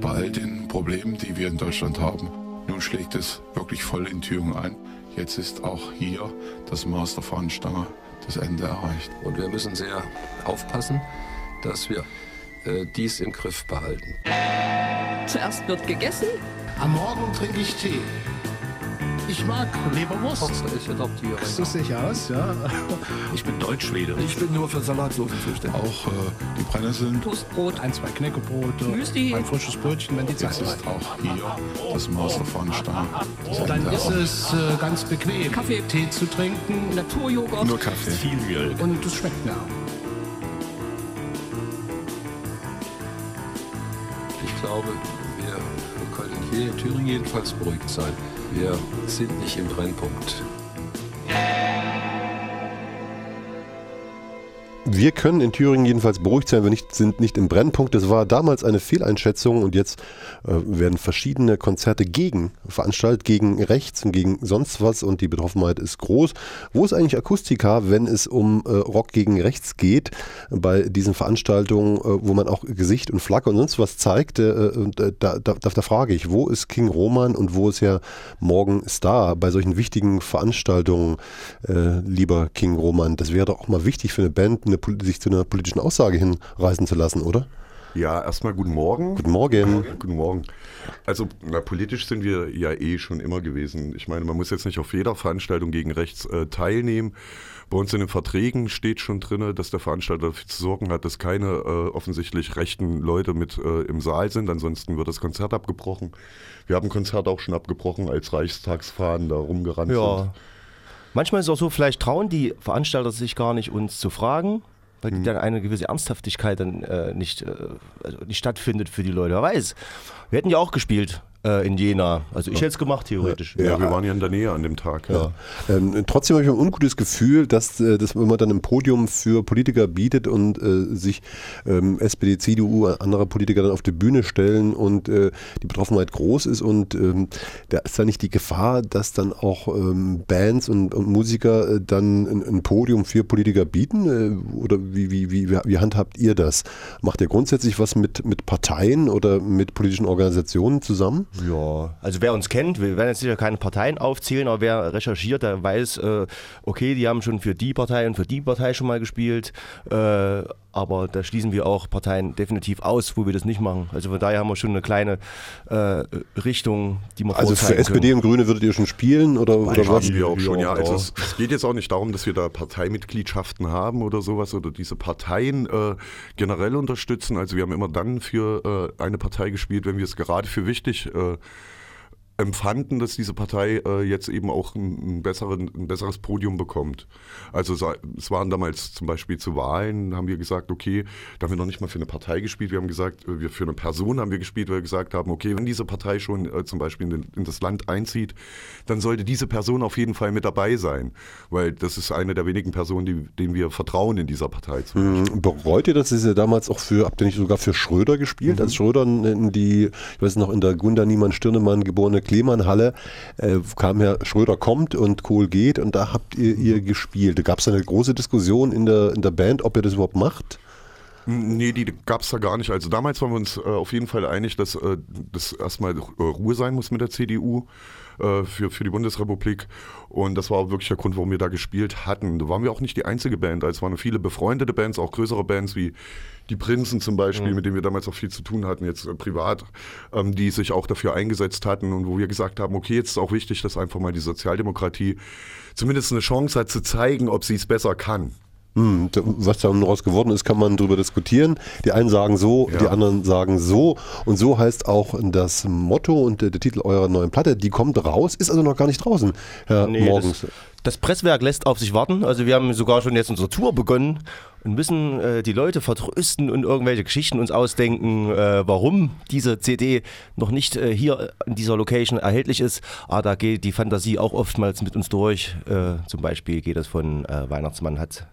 bei all den Problemen, die wir in Deutschland haben. Nun schlägt es wirklich voll in Thüringen ein. Jetzt ist auch hier das Master Fahnenstange das Ende erreicht. Und wir müssen sehr aufpassen, dass wir äh, dies im Griff behalten. Zuerst wird gegessen. Am Morgen trinke ich Tee. Ich mag Leberwurst. Ich adoptiere. So sehe ich aus, ja. Ich bin Deutschschwede. Ich bin nur für Salatsoßen zuständig. Auch äh, die Brennnesseln. Toastbrot. Ein, zwei Knäckebrote. Müsli. Ein frisches Brötchen, wenn die Zeit ist. ist auch hier das Master Fahnenstange das Dann ist es äh, ganz bequem, Kaffee. Tee zu trinken. Naturjoghurt. Nur Kaffee. Viel Mehl. Und es schmeckt mir. Ich glaube, wir können hier in Thüringen jedenfalls beruhigt sein. Wir sind nicht im Brennpunkt. Wir können in Thüringen jedenfalls beruhigt sein, wir nicht, sind nicht im Brennpunkt. Das war damals eine Fehleinschätzung und jetzt äh, werden verschiedene Konzerte gegen veranstaltet, gegen rechts und gegen sonst was und die Betroffenheit ist groß. Wo ist eigentlich Akustika, wenn es um äh, Rock gegen rechts geht, bei diesen Veranstaltungen, äh, wo man auch Gesicht und Flagge und sonst was zeigt? Äh, und, äh, da, da, da, frage ich, wo ist King Roman und wo ist ja Morgen Star bei solchen wichtigen Veranstaltungen, äh, lieber King Roman? Das wäre doch auch mal wichtig für eine Band, eine, sich zu einer politischen Aussage hinreißen zu lassen, oder? Ja, erstmal guten Morgen. Guten Morgen. Guten Morgen. Also, na, politisch sind wir ja eh schon immer gewesen. Ich meine, man muss jetzt nicht auf jeder Veranstaltung gegen rechts äh, teilnehmen. Bei uns in den Verträgen steht schon drin, dass der Veranstalter dafür zu sorgen hat, dass keine äh, offensichtlich rechten Leute mit äh, im Saal sind. Ansonsten wird das Konzert abgebrochen. Wir haben Konzert auch schon abgebrochen, als Reichstagsfahnen da rumgerannt sind. Manchmal ist es auch so, vielleicht trauen die Veranstalter sich gar nicht, uns zu fragen, weil Mhm. dann eine gewisse Ernsthaftigkeit dann äh, nicht, äh, also nicht stattfindet für die Leute. Wer weiß. Wir hätten ja auch gespielt äh, in Jena. Also ich hätte es gemacht, theoretisch. Ja, wir waren ja in der Nähe an dem Tag. Ja. Ähm, trotzdem habe ich ein ungutes Gefühl, dass, äh, dass wenn man dann ein Podium für Politiker bietet und äh, sich ähm, SPD, CDU, andere Politiker dann auf die Bühne stellen und äh, die Betroffenheit groß ist und ähm, da ist da nicht die Gefahr, dass dann auch ähm, Bands und, und Musiker äh, dann ein, ein Podium für Politiker bieten? Äh, oder wie, wie, wie, wie handhabt ihr das? Macht ihr grundsätzlich was mit, mit Parteien oder mit politischen Organisationen zusammen? Ja, also wer uns kennt, wir werden jetzt sicher keine Parteien aufzählen, aber wer recherchiert, der weiß, äh, okay, die haben schon für die Partei und für die Partei schon mal gespielt, äh, aber da schließen wir auch Parteien definitiv aus, wo wir das nicht machen. Also von daher haben wir schon eine kleine äh, Richtung, die wir Also für SPD können. und Grüne würdet ihr schon spielen oder, oder was? Wir auch schon, ja. Ja. Also es, es geht jetzt auch nicht darum, dass wir da Parteimitgliedschaften haben oder sowas oder diese Parteien äh, generell unterstützen. Also wir haben immer dann für äh, eine Partei gespielt, wenn wir es gerade für wichtig äh, euh, empfanden, dass diese Partei äh, jetzt eben auch ein, ein, besseren, ein besseres Podium bekommt. Also es waren damals zum Beispiel zu Wahlen, haben wir gesagt, okay, da haben wir noch nicht mal für eine Partei gespielt, wir haben gesagt, äh, wir für eine Person haben wir gespielt, weil wir gesagt haben, okay, wenn diese Partei schon äh, zum Beispiel in, den, in das Land einzieht, dann sollte diese Person auf jeden Fall mit dabei sein, weil das ist eine der wenigen Personen, die, denen wir vertrauen in dieser Partei. Mhm. Bereut ihr das? Das ist ja damals auch für, habt ihr nicht sogar für Schröder gespielt? Als Schröder in die, ich weiß noch, in der Gunda Niemann Stirnemann geborene Klemann-Halle äh, kam ja, Schröder kommt und Kohl geht und da habt ihr, ihr gespielt. Gab es eine große Diskussion in der, in der Band, ob ihr das überhaupt macht? Nee, die gab es da gar nicht. Also damals waren wir uns äh, auf jeden Fall einig, dass äh, das erstmal äh, Ruhe sein muss mit der CDU äh, für, für die Bundesrepublik. Und das war auch wirklich der Grund, warum wir da gespielt hatten. Da waren wir auch nicht die einzige Band. Also es waren viele befreundete Bands, auch größere Bands wie die Prinzen zum Beispiel, mit denen wir damals auch viel zu tun hatten, jetzt äh, privat, ähm, die sich auch dafür eingesetzt hatten und wo wir gesagt haben, okay, jetzt ist auch wichtig, dass einfach mal die Sozialdemokratie zumindest eine Chance hat zu zeigen, ob sie es besser kann. Hm, da- was daraus geworden ist, kann man darüber diskutieren. Die einen sagen so, Ja. die anderen sagen so. Und so heißt auch das Motto und der, der Titel eurer neuen Platte. Die kommt raus, ist also noch gar nicht draußen, Herr Nee, Morgens. Das, das Presswerk lässt auf sich warten. Also wir haben sogar schon jetzt unsere Tour begonnen und müssen äh, die Leute vertrösten und irgendwelche Geschichten uns ausdenken, äh, warum diese CD noch nicht äh, hier in dieser Location erhältlich ist. Aber da geht die Fantasie auch oftmals mit uns durch. Äh, zum Beispiel geht es von äh, Weihnachtsmann hat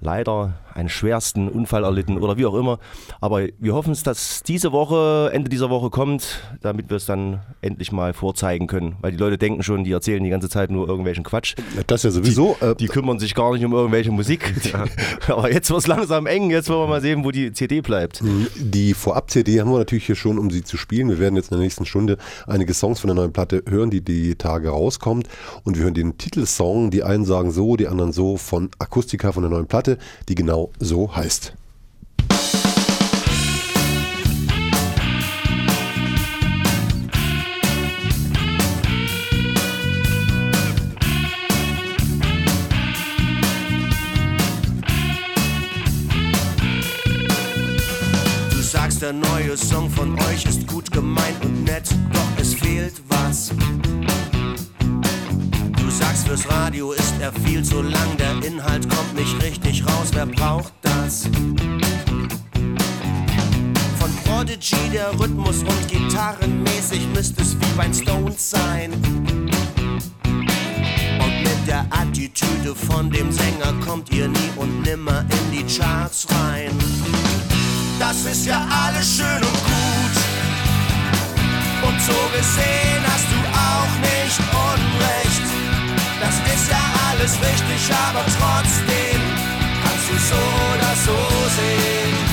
leider einen schwersten Unfall erlitten oder wie auch immer. Aber wir hoffen es, dass diese Woche, Ende dieser Woche kommt, damit wir es dann endlich mal vorzeigen können. Weil die Leute denken schon, die erzählen die ganze Zeit nur irgendwelchen Quatsch. Ja, das ja sowieso. äh, Die kümmern sich gar nicht um irgendwelche Musik. Aber jetzt wird langsam eng. Jetzt wollen wir mal sehen, wo die CD bleibt. Die Vorab-CD haben wir natürlich hier schon, um sie zu spielen. Wir werden jetzt in der nächsten Stunde einige Songs von der neuen Platte hören, die die Tage rauskommt. Und wir hören den Titelsong, die einen sagen so, die anderen so, von Akustika von der neuen Platte, die genau so heißt. Der neue Song von euch ist gut gemeint und nett, doch es fehlt was. Du sagst, fürs Radio ist er viel zu lang, der Inhalt kommt nicht richtig raus, wer braucht das? Von Prodigy der Rhythmus und gitarrenmäßig müsste es wie beim Stones sein. Und mit der Attitüde von dem Sänger kommt ihr nie und nimmer in die Charts rein. Das ist ja alles schön und gut. Und so gesehen hast du auch nicht Unrecht. Das ist ja alles richtig, aber trotzdem kannst du so oder so sehen.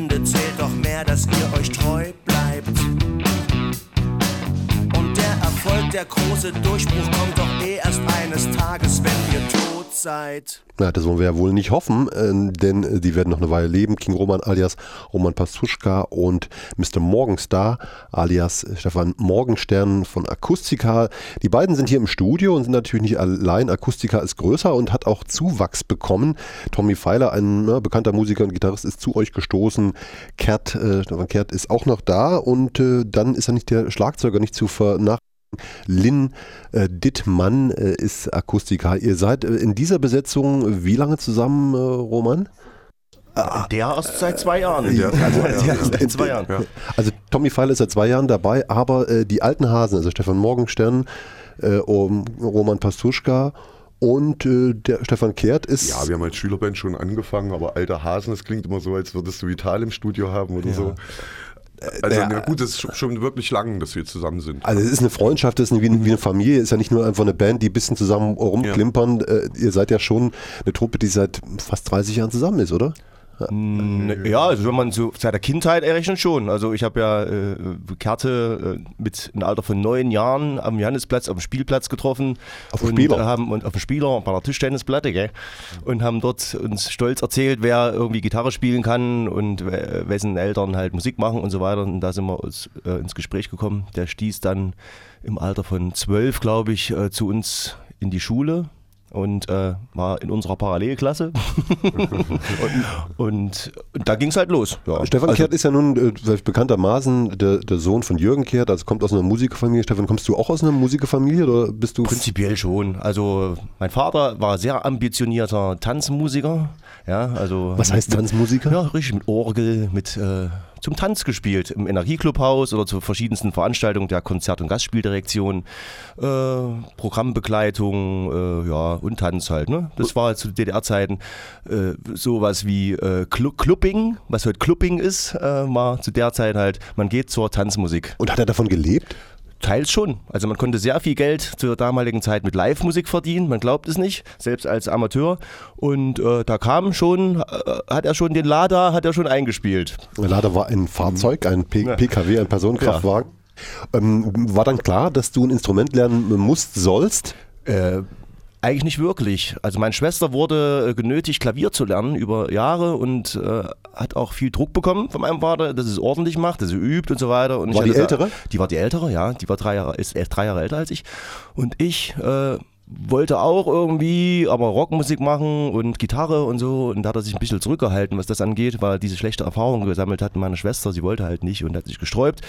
Ende zählt doch mehr, dass ihr euch treu bleibt. Und der Erfolg, der große Durchbruch kommt doch eh erst eines Tages, wenn ihr tot seid. Na, das wollen wir ja wohl nicht hoffen, äh, denn äh, die werden noch eine Weile leben. King Roman alias Roman Pastuschka und Mr. Morgenstar alias Stefan Morgenstern von Akustika. Die beiden sind hier im Studio und sind natürlich nicht allein. Akustika ist größer und hat auch Zuwachs bekommen. Tommy Pfeiler, ein ja, bekannter Musiker und Gitarrist, ist zu euch gestoßen. Kert, äh, Stefan Kert ist auch noch da und äh, dann ist er nicht der Schlagzeuger nicht zu vernach Lynn äh, Dittmann äh, ist Akustiker. Ihr seid äh, in dieser Besetzung wie lange zusammen, äh, Roman? Der erst seit zwei Jahren. In der also, ja, seit ja. zwei Jahren. Ja. Also Tommy Pfeil ist seit zwei Jahren dabei, aber äh, die alten Hasen, also Stefan Morgenstern, äh, um, Roman Pastuschka und äh, der Stefan Kehrt ist. Ja, wir haben als Schülerband schon angefangen, aber alter Hasen, das klingt immer so, als würdest du Vital im Studio haben oder so. Also, ja. na gut, es ist schon- wirklich lang, dass wir zusammen sind. also es ist eine Freundschaft, das ist wie, eine- wie eine Familie, ist ja nicht nur einfach eine Band, die ein bisschen zusammen rumklimpern. Äh, ihr seid ja schon eine Truppe, die seit fast 30 Jahren zusammen ist, oder? N- Ja, also wenn man so seit der Kindheit errechnet schon. Also ich habe ja äh, Kerte äh, mit einem Alter von neun Jahren am Johannesplatz auf dem Spielplatz getroffen. Auf dem und Spieler? Haben, und auf dem Spieler bei der Tischtennisplatte, gell? Und haben dort uns stolz erzählt, wer irgendwie Gitarre spielen kann und we- wessen Eltern halt Musik machen und so weiter. Und da sind wir uns, äh, ins Gespräch gekommen. Der stieß dann im Alter von zwölf, glaube ich, äh, zu uns in die Schule. Und äh, war in unserer Parallelklasse. und, und, da ging es halt los. Ja. Stefan Also- Kehrt ist ja nun äh, bekanntermaßen der, der Sohn von Jürgen Kehrt, also kommt aus einer Musikerfamilie. Stefan, kommst du auch aus einer Musikerfamilie oder bist du Prinzipiell schon. Also mein Vater war sehr ambitionierter Tanzmusiker. Ja, also Was heißt Tanzmusiker? Ja, richtig mit Orgel, mit äh, zum Tanz gespielt im Energieclubhaus oder zu verschiedensten Veranstaltungen der Konzert- und Gastspieldirektion, äh, Programmbegleitung, äh, ja und Tanz halt. Ne? Das war zu DDR-Zeiten äh, sowas wie äh, Clu Clubbing, was heute Clubbing ist, äh, war zu der Zeit halt. Man geht zur Tanzmusik. Und hat er davon gelebt? Teils schon. Also man konnte sehr viel Geld zur damaligen Zeit mit Live-Musik verdienen, man glaubt es nicht, selbst als Amateur. Und äh, da kam schon, äh, hat er schon den Lada, hat er schon eingespielt. Lada war ein Fahrzeug, ein P PKW, ein Personenkraftwagen. Ähm, war dann klar, dass du ein Instrument lernen musst, sollst? Äh, eigentlich nicht wirklich. Also meine Schwester wurde äh, genötigt, Klavier zu lernen über Jahre und äh, hat auch viel Druck bekommen von meinem Vater, dass es ordentlich macht, dass sie übt und so weiter. Und ich War die hatte da- ältere? Die war die ältere, ja. Die war drei Jahre, ist erst drei Jahre älter als ich. Und ich äh, wollte auch irgendwie aber Rockmusik machen und Gitarre und so. Und da hat er sich ein bisschen zurückgehalten, was das angeht, weil er diese schlechte Erfahrung gesammelt hat. Meine Schwester, sie wollte halt nicht und hat sich gesträubt.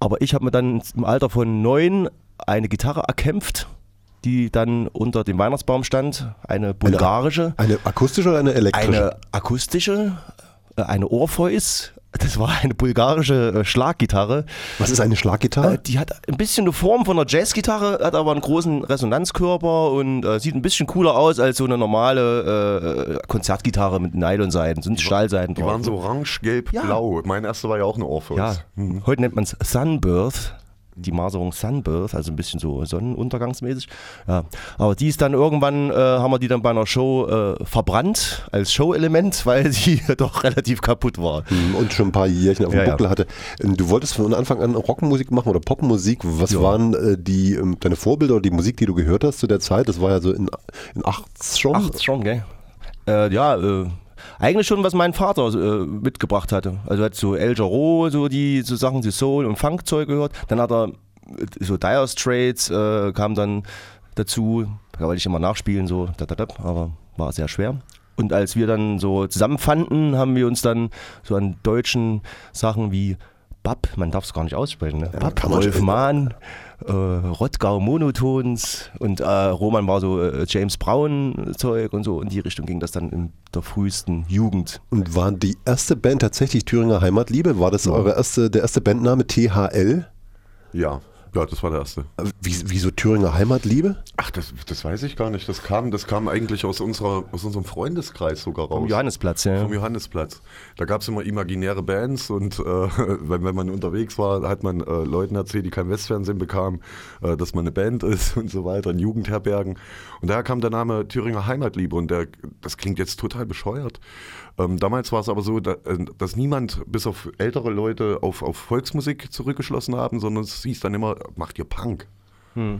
Aber ich habe mir dann im Alter von neun eine Gitarre erkämpft, die dann unter dem Weihnachtsbaum stand. Eine bulgarische, Eine akustische oder eine elektrische? eine akustische, äh, eine Orpheus. Das war eine bulgarische äh, Schlaggitarre. Was ist eine Schlaggitarre? Äh, Die hat ein bisschen eine Form von einer Jazzgitarre, hat aber einen großen Resonanzkörper und äh, sieht ein bisschen cooler aus als so eine normale äh, Konzertgitarre mit Nylonseiten, sind Stahlseiten Die drauf. waren so orange, gelb, Ja. blau. Mein erster war ja auch eine Orpheus. Ja, Hm. heute nennt man es Sunbirth. Die Maserung Sunbirth, also ein bisschen so sonnenuntergangsmäßig. Ja. Aber die ist dann irgendwann, äh, haben wir die dann bei einer Show äh, verbrannt als Show-Element, weil sie doch relativ kaputt war. Mhm, Und schon ein paar Jährchen auf dem Ja, ja. Buckel hatte. Ähm, Du wolltest von Anfang an Rockmusik machen oder Popmusik. Was Ja. waren äh, die, ähm, deine Vorbilder oder die Musik, die du gehört hast zu der Zeit? Das war ja so in, in 80 schon. Ach, schon, gell? Äh, ja, äh, eigentlich schon, was mein Vater äh, mitgebracht hatte. Also er hat so El Jarreau, so die so Sachen, die Soul und Funkzeug gehört. Dann hat er äh, so Dire Straits äh, kam dann dazu. Da wollte ich immer nachspielen, so, da, da, da, aber war sehr schwer. Und als wir dann so zusammenfanden, haben wir uns dann so an deutschen Sachen wie Bab, man darf es gar nicht aussprechen, ne? Bab, kann man Rolf schon. Mahn, äh, Rottgau Monotons und äh, Roman war so äh, James Brown Zeug und so. In die Richtung ging das dann in der frühesten Jugend. Und war die erste Band tatsächlich Thüringer Heimatliebe? War das eure erste, der erste Bandname THL? Ja. Ja, das war der erste. Äh, Wie, wieso Thüringer Heimatliebe? Ach, das, das weiß ich gar nicht. Das kam, das kam eigentlich aus, unserer, aus unserem Freundeskreis sogar raus. Vom Johannesplatz, ja. Vom Johannesplatz. Da gab es immer imaginäre Bands und äh, wenn, wenn man unterwegs war, hat man äh, Leuten erzählt, die kein Westfernsehen bekamen, äh, dass man eine Band ist und so weiter, in Jugendherbergen. Und daher kam der Name Thüringer Heimatliebe und der, das klingt jetzt total bescheuert. Ähm, damals war es aber so, da, äh, dass niemand bis auf ältere Leute auf, auf Volksmusik zurückgeschlossen haben, sondern es hieß dann immer, macht ihr Punk.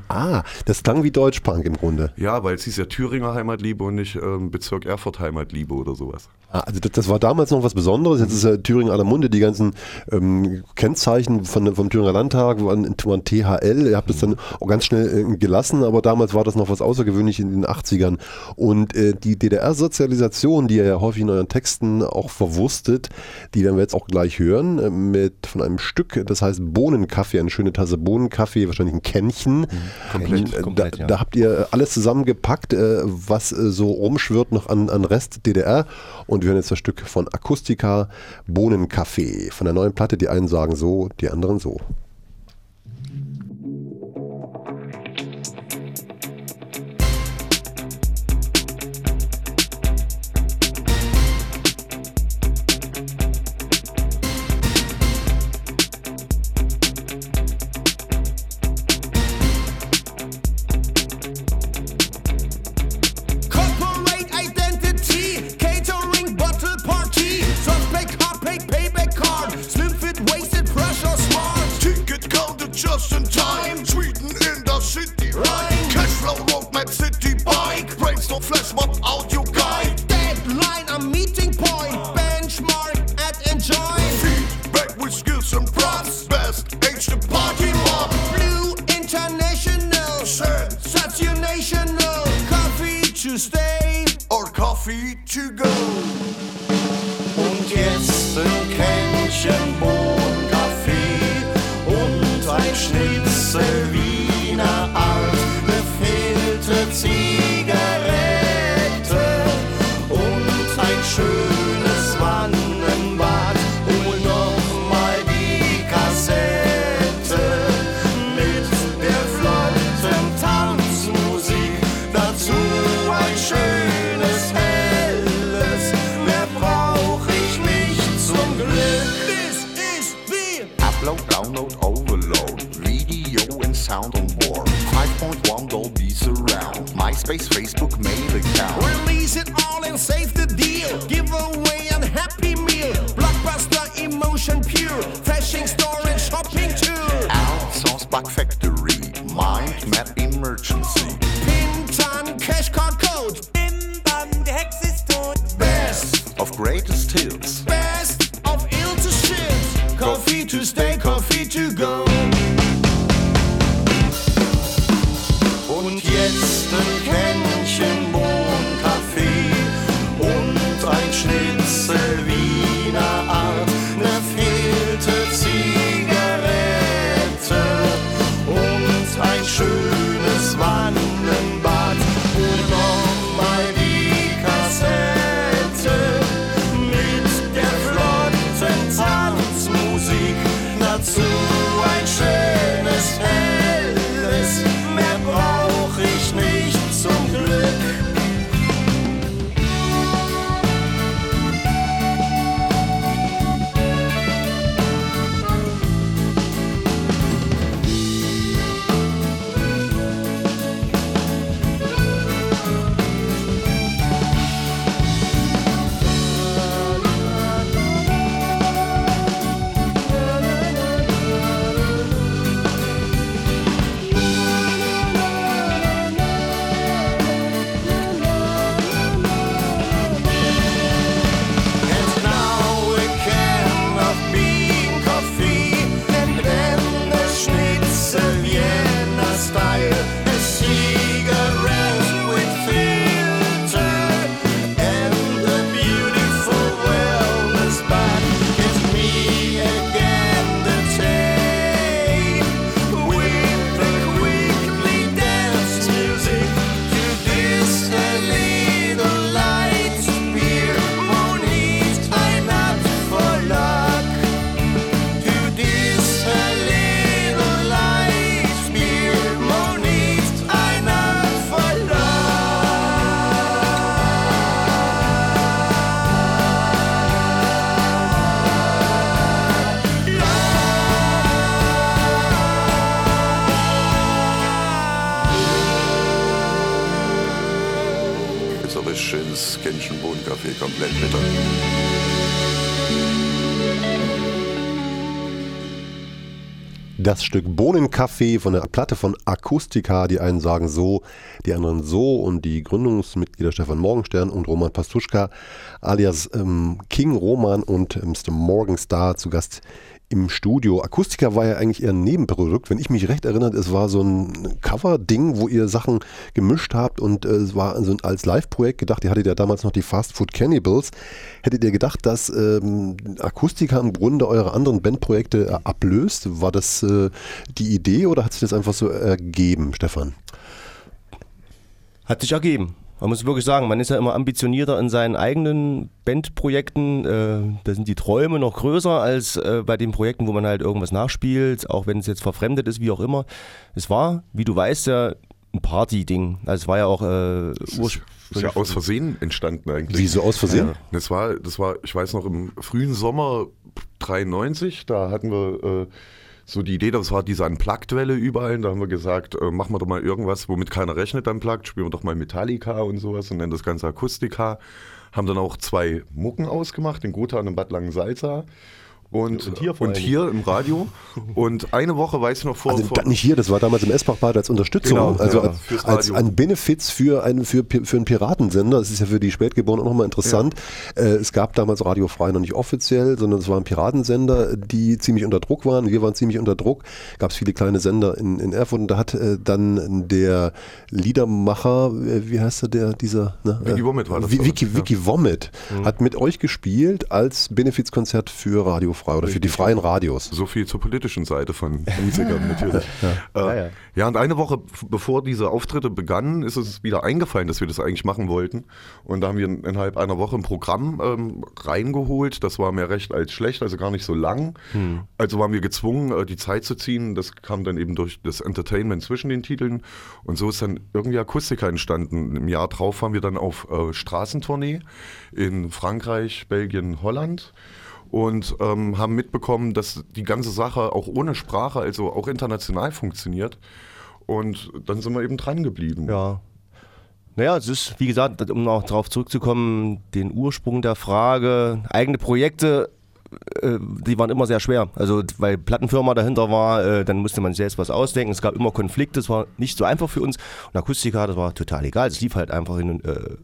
Ah, das klang wie Deutschpunk im Grunde. Ja, weil es hieß ja Thüringer Heimatliebe und nicht ähm, Bezirk Erfurt Heimatliebe oder sowas. Ah, Also das, das war damals noch was Besonderes. Jetzt ist ja Thüringen aller Munde. Die ganzen ähm, Kennzeichen von, vom Thüringer Landtag waren, waren THL. Ihr habt es dann auch ganz schnell äh, gelassen, aber damals war das noch was Außergewöhnliches in den 80ern. Und äh, die DDR-Sozialisation, die ihr ja häufig in euren Texten auch verwurstet, die werden wir jetzt auch gleich hören, äh, mit von einem Stück, das heißt Bohnenkaffee, eine schöne Tasse Bohnenkaffee, wahrscheinlich ein Kännchen. Komplett, Äh, komplett, da, ja. da habt ihr alles zusammengepackt, äh, was äh, so rumschwirrt noch an, an Rest DDR. Und wir hören jetzt das Stück von Akustika Bohnenkaffee von der neuen Platte. Die einen sagen so, die anderen so. Blue international, sir, national. Coffee to stay or coffee to go. Und jetzt ein Kännchen und ein Schnitzel Wiener Art, gefehlte Ziel. deal. Give away unhappy meal. Blockbuster emotion pure. Fashion store and shopping too. Outsource bug factor. Das Stück Bohnenkaffee von der Platte von Akustika, die einen sagen so, die anderen so und die Gründungsmitglieder Stefan Morgenstern und Roman Pastuschka alias ähm, King Roman und Mr. Morgenstar zu Gast im Studio. Akustika war ja eigentlich eher ein Nebenprodukt. Wenn ich mich recht erinnere, es war so ein Cover-Ding, wo ihr Sachen gemischt habt und äh, es war so als Live-Projekt gedacht. Ihr hattet ja damals noch die Fast Food Cannibals. Hättet ihr gedacht, dass ähm, Akustika im Grunde eure anderen Bandprojekte äh, ablöst? War das äh, die Idee oder hat sich das einfach so ergeben, Stefan? Hat sich ergeben. Man muss wirklich sagen, man ist ja immer ambitionierter in seinen eigenen Bandprojekten. Äh, da sind die Träume noch größer als äh, bei den Projekten, wo man halt irgendwas nachspielt, auch wenn es jetzt verfremdet ist, wie auch immer. Es war, wie du weißt, ja ein Party-Ding. Also es war ja auch äh, ist, ist ja aus Versehen entstanden eigentlich. Wieso aus Versehen? Ja. Das war, das war, ich weiß noch, im frühen Sommer 93, da hatten wir äh, so die Idee, das war diese Unplugged-Welle überall. Da haben wir gesagt, äh, machen wir doch mal irgendwas, womit keiner rechnet, Unplugged. Spielen wir doch mal Metallica und sowas und nennen das Ganze Akustika. Haben dann auch zwei Mucken ausgemacht, den Gotha und den Bad Langensalza. Und, Und hier und hier im Radio. Und eine Woche weiß ich noch vor. Also vor nicht hier, das war damals im Esbach-Bad als Unterstützung, Genau, also ja, als, ein Benefiz für einen, für, für einen Piratensender. Das ist ja für die Spätgeborenen auch nochmal interessant. Äh, es gab damals Radio Frei noch nicht offiziell, sondern es waren Piratensender, die ziemlich unter Druck waren. Wir waren ziemlich unter Druck. Gab es viele kleine Sender in, in Erfurt und da hat äh, dann der Liedermacher, äh, wie heißt er, der, dieser? Ne? Vicky Äh, Womit war das, glaub ich, Vicky, ja. Vicky Womit Mhm. hat mit euch gespielt als Benefizkonzert für Radio Frei oder für die freien Radios. So viel zur politischen Seite von Musikern natürlich. Äh, Ja, ja, ja. und eine Woche bevor diese Auftritte begannen, ist es wieder eingefallen, dass wir das eigentlich machen wollten. Und da haben wir in- innerhalb einer Woche ein Programm ähm, reingeholt. Das war mehr recht als schlecht, also gar nicht so lang. Hm. Also waren wir gezwungen, äh, die Zeit zu ziehen. Das kam dann eben durch das Entertainment zwischen den Titeln. Und so ist dann irgendwie Akustika entstanden. Im Jahr drauf waren wir dann auf äh, Straßentournee in Frankreich, Belgien, Holland und ähm, haben mitbekommen, dass die ganze Sache auch ohne Sprache, also auch international funktioniert. Und dann sind wir eben dran geblieben. Ja. Naja, es ist, wie gesagt, um noch darauf zurückzukommen, den Ursprung der Frage, eigene Projekte, äh, die waren immer sehr schwer. Also, weil Plattenfirma dahinter war, äh, dann musste man sich selbst was ausdenken. Es gab immer Konflikte, es war nicht so einfach für uns. Und Akustika, das war total egal. Es lief halt einfach hin und, äh,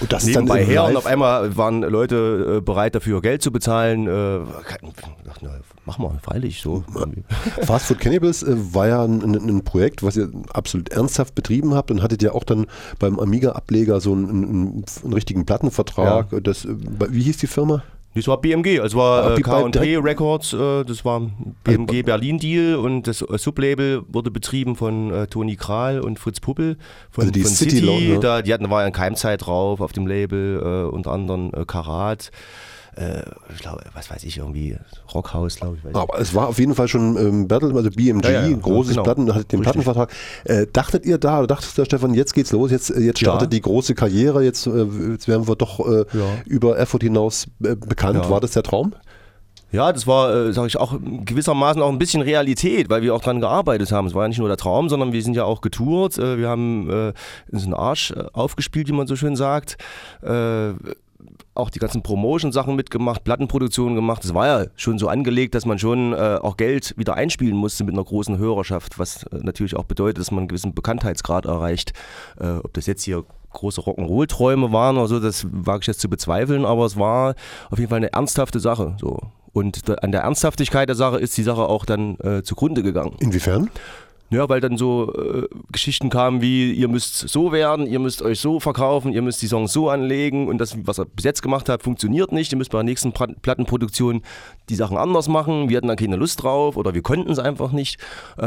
Und das nebenbei her. Und auf einmal waren Leute äh, bereit dafür, Geld zu bezahlen. Äh, kein- ach, na, mach mal, freilich, so. Fast Food Cannibals war ja ein, ein, Projekt, was ihr absolut ernsthaft betrieben habt und hattet ja auch dann beim Amiga-Ableger so einen, einen, einen richtigen Plattenvertrag. Das, äh, wie hieß die Firma? Das war BMG, also war äh, K&T Records, äh, das war BMG Berlin Deal und das äh, Sublabel wurde betrieben von äh, Toni Kral und Fritz Puppel von, Also die von City City. Ne? da, die hatten war ja in Keimzeit drauf auf dem Label, äh, unter anderem äh, Karat. Äh, ich glaube, was weiß ich, irgendwie Rockhaus, glaube ich. Aber es war auf jeden Fall schon ähm, Battle, also BMG, Ja, ja, großes genau. Platten, hattet den Richtig. Plattenvertrag. Äh, dachtet ihr da, oder dachtest du, Stefan, jetzt geht's los, jetzt, äh, jetzt startet die große Karriere, jetzt, äh, jetzt werden wir doch äh, über Erfurt hinaus bekannt. War das der Traum? Ja, das war, äh, sage ich auch, gewissermaßen auch ein bisschen Realität, weil wir auch dran gearbeitet haben. Es war ja nicht nur der Traum, sondern wir sind ja auch getourt. Äh, wir haben äh, uns einen Arsch aufgespielt, wie man so schön sagt. Äh, auch die ganzen Promotion-Sachen mitgemacht, Plattenproduktionen gemacht. Es war ja schon so angelegt, dass man schon äh, auch Geld wieder einspielen musste mit einer großen Hörerschaft, was äh, natürlich auch bedeutet, dass man einen gewissen Bekanntheitsgrad erreicht. Äh, ob das jetzt hier große Rock'n'Roll-Träume waren oder so, das wage ich jetzt zu bezweifeln, aber es war auf jeden Fall eine ernsthafte Sache. So. Und da, an der Ernsthaftigkeit der Sache ist die Sache auch dann äh, zugrunde gegangen. Inwiefern? Ja, weil dann so äh, Geschichten kamen wie, ihr müsst so werden, ihr müsst euch so verkaufen, ihr müsst die Songs so anlegen und das, was ihr bis jetzt gemacht habt, funktioniert nicht. Ihr müsst bei der nächsten Plattenproduktion die Sachen anders machen. Wir hatten dann keine Lust drauf oder wir konnten es einfach nicht, äh,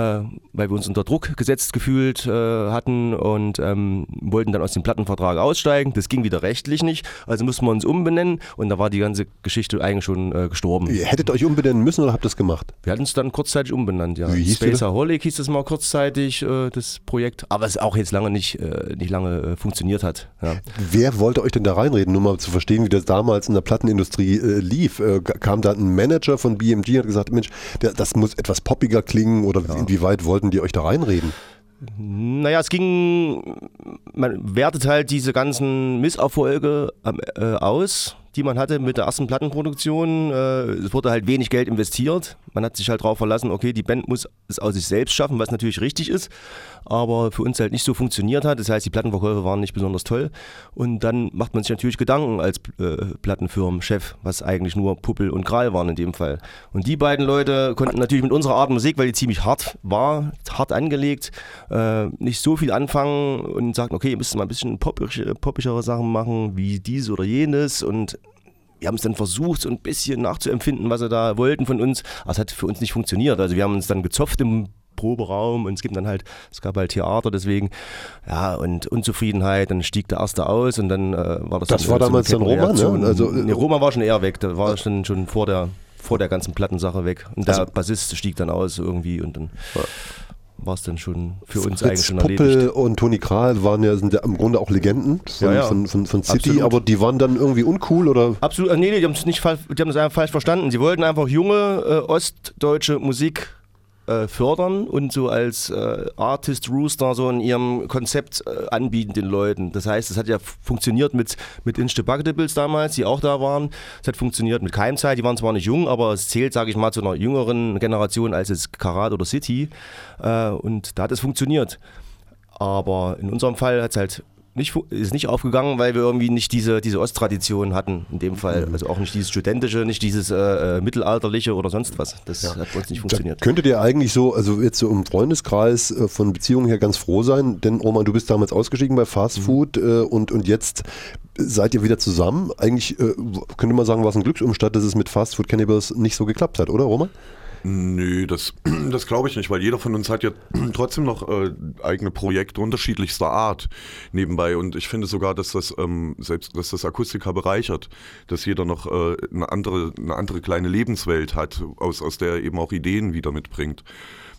weil wir uns unter Druck gesetzt gefühlt äh, hatten und ähm, wollten dann aus dem Plattenvertrag aussteigen. Das ging wieder rechtlich nicht, also mussten wir uns umbenennen und da war die ganze Geschichte eigentlich schon äh, gestorben. Ihr hättet euch umbenennen müssen oder habt ihr das gemacht? Wir hatten es dann kurzzeitig umbenannt, ja. Wie hieß die Space da? Aholic hieß das mal kurzzeitig, äh, das Projekt, aber es auch jetzt lange nicht, äh, nicht lange äh, funktioniert hat. Ja. Wer wollte euch denn da reinreden, nur mal zu verstehen, wie das damals in der Plattenindustrie lief? Kam da ein Manager von BMG hat gesagt, Mensch, der, das muss etwas poppiger klingen oder inwieweit wollten die euch da reinreden? Naja, es ging, man wertet halt diese ganzen Misserfolge ähm, äh, aus, die man hatte mit der ersten Plattenproduktion. Äh, es wurde halt wenig Geld investiert. Man hat sich halt darauf verlassen, okay, die Band muss es aus sich selbst schaffen, was natürlich richtig ist, aber für uns halt nicht so funktioniert hat. Das heißt, die Plattenverkäufe waren nicht besonders toll. Und dann macht man sich natürlich Gedanken als äh, Plattenfirmenchef, was eigentlich nur Puppel und Kral waren in dem Fall. Und die beiden Leute konnten natürlich mit unserer Art Musik, weil die ziemlich hart war, hart angelegt, äh, nicht so viel anfangen und sagten, okay, ihr müsst mal ein bisschen poppig, poppischere Sachen machen, wie dies oder jenes. Und wir haben es dann versucht, so ein bisschen nachzuempfinden, was sie da wollten von uns. Aber es hat für uns nicht funktioniert. Also wir haben uns dann gezopft im Proberaum und es gibt dann halt, es gab halt Theater, deswegen, ja, und Unzufriedenheit, dann stieg der Erste aus und dann äh, war das Das dann war damals dann Kettenreaktion. ne? Also, äh, nee, Roman war schon eher weg, da war schon, schon vor der vor der ganzen Plattensache weg. Und der Also- Bassist stieg dann aus irgendwie und dann war es dann schon für uns Fritz eigentlich schon Puppel erledigt. und Toni Kral waren ja, sind ja im Grunde auch Legenden von, Ja, ja. von, von, von City, Absolut. aber die waren dann irgendwie uncool oder Absolut, nee, nee, die haben es nicht die haben es einfach falsch verstanden. Sie wollten einfach junge äh, ostdeutsche Musik äh, fördern und so als äh, Artist Rooster so in ihrem Konzept äh, anbieten den Leuten. Das heißt, es hat ja funktioniert mit, mit Insta-Bagdables damals, die auch da waren. Es hat funktioniert mit Keimzeit, die waren zwar nicht jung, aber es zählt, sage ich mal, zu einer jüngeren Generation als jetzt Karat oder City. Äh, und da hat es funktioniert. Aber in unserem Fall hat es halt nicht, ist nicht aufgegangen, weil wir irgendwie nicht diese, diese Osttradition hatten, in dem Fall. Also auch nicht dieses studentische, nicht dieses äh, äh, mittelalterliche oder sonst was. Das hat bei uns nicht Da funktioniert. könntet ihr eigentlich so, also jetzt so im Freundeskreis äh, von Beziehungen her ganz froh sein, denn Roman, du bist damals ausgestiegen bei Fast Mhm. Food äh, und, und jetzt seid ihr wieder zusammen. Eigentlich äh, könnte man sagen, war es ein Glücksumstand, dass es mit Fast Food Cannibals nicht so geklappt hat, oder Roman? Nö, das, das glaube ich nicht, weil jeder von uns hat ja trotzdem noch äh, eigene Projekte unterschiedlichster Art nebenbei. Und ich finde sogar, dass das ähm, selbst dass das Akustiker bereichert, dass jeder noch äh, eine andere, eine andere kleine Lebenswelt hat, aus, aus der er eben auch Ideen wieder mitbringt.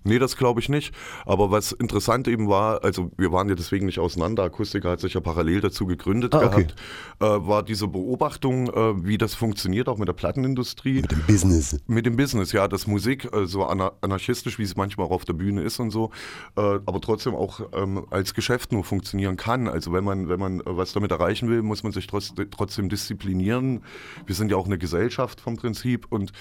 Nee, das glaube ich nicht. Aber was interessant eben war, also wir waren ja deswegen nicht auseinander, Akustiker hat sich ja parallel dazu gegründet Ah, okay. gehabt, äh, war diese Beobachtung, äh, wie das funktioniert, auch mit der Plattenindustrie. Mit dem Business. Mit dem Business, ja, dass Musik äh, so ana anarchistisch, wie es manchmal auch auf der Bühne ist und so, äh, aber trotzdem auch ähm, als Geschäft nur funktionieren kann. Also wenn man, wenn man äh, was damit erreichen will, muss man sich trotz, trotzdem disziplinieren. Wir sind ja auch eine Gesellschaft vom Prinzip und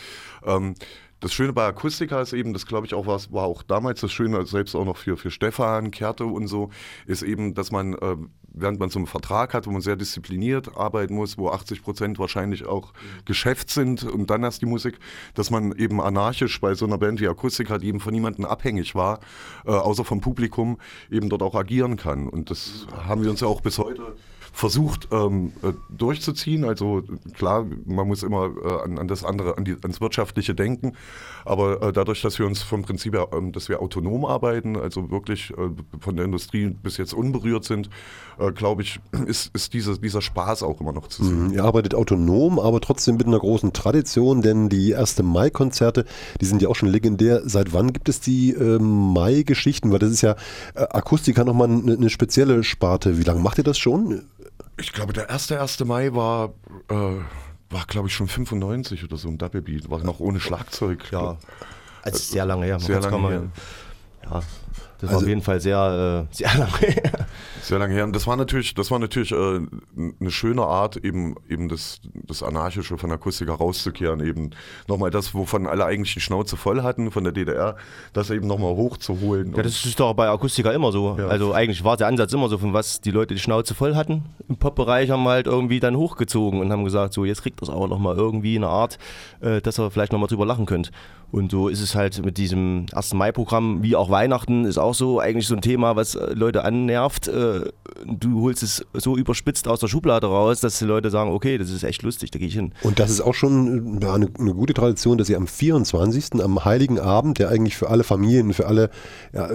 ähm, das Schöne bei Akustika ist eben, das glaube ich auch war, war auch damals das Schöne, selbst auch noch für, für Stefan, Kerte und so, ist eben, dass man, äh, während man so einen Vertrag hat, wo man sehr diszipliniert arbeiten muss, wo 80 Prozent wahrscheinlich auch Geschäft sind und dann erst die Musik, dass man eben anarchisch bei so einer Band wie Akustika, die eben von niemandem abhängig war, äh, außer vom Publikum, eben dort auch agieren kann. Und das haben wir uns ja auch bis heute versucht ähm, äh, durchzuziehen. Also klar, man muss immer äh, an, an das andere, an die, ans Wirtschaftliche denken. Aber äh, dadurch, dass wir uns vom Prinzip her, ähm, dass wir autonom arbeiten, also wirklich äh, von der Industrie bis jetzt unberührt sind, äh, glaube ich, ist, ist diese, dieser Spaß auch immer noch zu sehen. Mhm, Ihr arbeitet autonom, aber trotzdem mit einer großen Tradition, denn die 1. Mai-Konzerte, die sind ja auch schon legendär. Seit wann gibt es die äh, Mai-Geschichten? Weil das ist ja äh, Akustika nochmal eine, eine spezielle Sparte. Wie lange macht ihr das schon? Ich glaube, der erste 1. Mai war, äh, war glaube ich, schon 95 oder so ein Double Beat, war noch ohne Schlagzeug. Ja, also sehr lange her. Sehr lange her. Ja, das war Also- auf jeden Fall sehr, äh, sehr lange her. Sehr lange her. Und das war natürlich, das war natürlich äh, eine schöne Art, eben, eben das, das Anarchische von Akustika rauszukehren. Eben nochmal das, wovon alle eigentlich die Schnauze voll hatten von der DDR, das eben nochmal hochzuholen. Ja, das ist doch bei Akustika immer so. Ja. Also eigentlich war der Ansatz immer so, von was die Leute die Schnauze voll hatten. Im Pop-Bereich haben wir halt irgendwie dann hochgezogen und haben gesagt, so jetzt kriegt das aber nochmal irgendwie eine Art, äh, dass ihr vielleicht nochmal drüber lachen könnt. Und so ist es halt mit diesem 1. Mai-Programm, wie auch Weihnachten, ist auch so eigentlich so ein Thema, was äh, Leute annervt. Äh, du holst es so überspitzt aus der Schublade raus, dass die Leute sagen, okay, das ist echt lustig, da gehe ich hin. Und das ist auch schon äh, ja, eine, eine gute Tradition, dass ihr am 24., am Heiligen Abend, der eigentlich für alle Familien, für alle ja,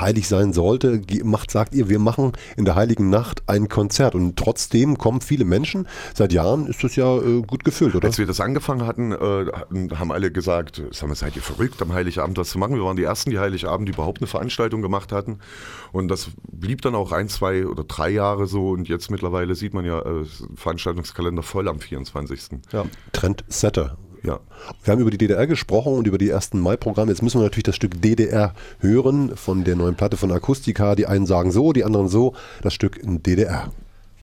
heilig sein sollte, macht, sagt ihr, wir machen in der Heiligen Nacht ein Konzert. Und trotzdem kommen viele Menschen. Seit Jahren ist das ja äh, gut gefüllt, oder? Als wir das angefangen hatten, äh, haben alle gesagt, sag mal, seid ihr verrückt, am Heiligabend was zu machen? Wir waren die Ersten, die Heiligabend überhaupt eine Veranstaltung gemacht hatten. Und das blieb dann auch ein, zwei oder drei Jahre so. Und jetzt mittlerweile sieht man ja äh, Veranstaltungskalender voll am 24. Ja. Trendsetter. Ja. Wir haben über die DDR gesprochen und über die 1. Mai-Programme. Jetzt müssen wir natürlich das Stück DDR hören von der neuen Platte von Akustika. Die einen sagen so, die anderen so. Das Stück DDR.